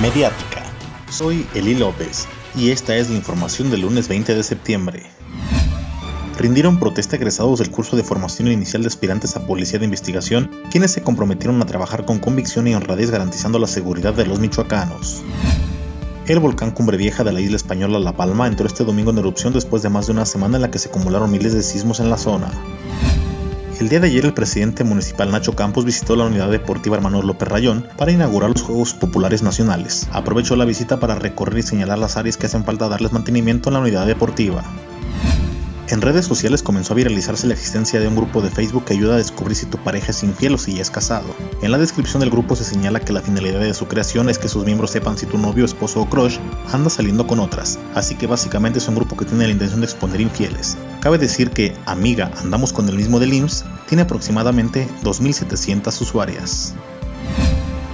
Mediática. Soy Eli López y esta es la información del lunes 20 de septiembre. Rindieron protesta egresados del curso de formación inicial de aspirantes a policía de investigación, quienes se comprometieron a trabajar con convicción y honradez garantizando la seguridad de los michoacanos. El volcán Cumbre Vieja de la isla española La Palma entró este domingo en erupción después de más de una semana en la que se acumularon miles de sismos en la zona. El día de ayer el presidente municipal Nacho Campos visitó la unidad deportiva Hermano López Rayón para inaugurar los Juegos Populares Nacionales. Aprovechó la visita para recorrer y señalar las áreas que hacen falta darles mantenimiento en la unidad deportiva. En redes sociales comenzó a viralizarse la existencia de un grupo de Facebook que ayuda a descubrir si tu pareja es infiel o si ya es casado. En la descripción del grupo se señala que la finalidad de su creación es que sus miembros sepan si tu novio, esposo o crush anda saliendo con otras, así que básicamente es un grupo que tiene la intención de exponer infieles. Cabe decir que Amiga, andamos con el mismo del IMSS, tiene aproximadamente 2.700 usuarias.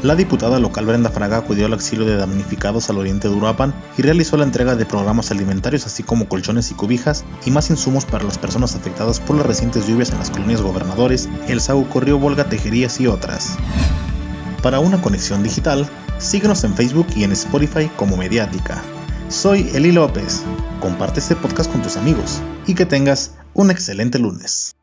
La diputada local Brenda Fraga acudió al auxilio de damnificados al oriente de Uruapan y realizó la entrega de programas alimentarios así como colchones y cobijas y más insumos para las personas afectadas por las recientes lluvias en las colonias Gobernadores, El Sauco, Río Volga, Tejerías y otras. Para una conexión digital, síguenos en Facebook y en Spotify como Mediática. Soy Eli López. Comparte este podcast con tus amigos y que tengas un excelente lunes.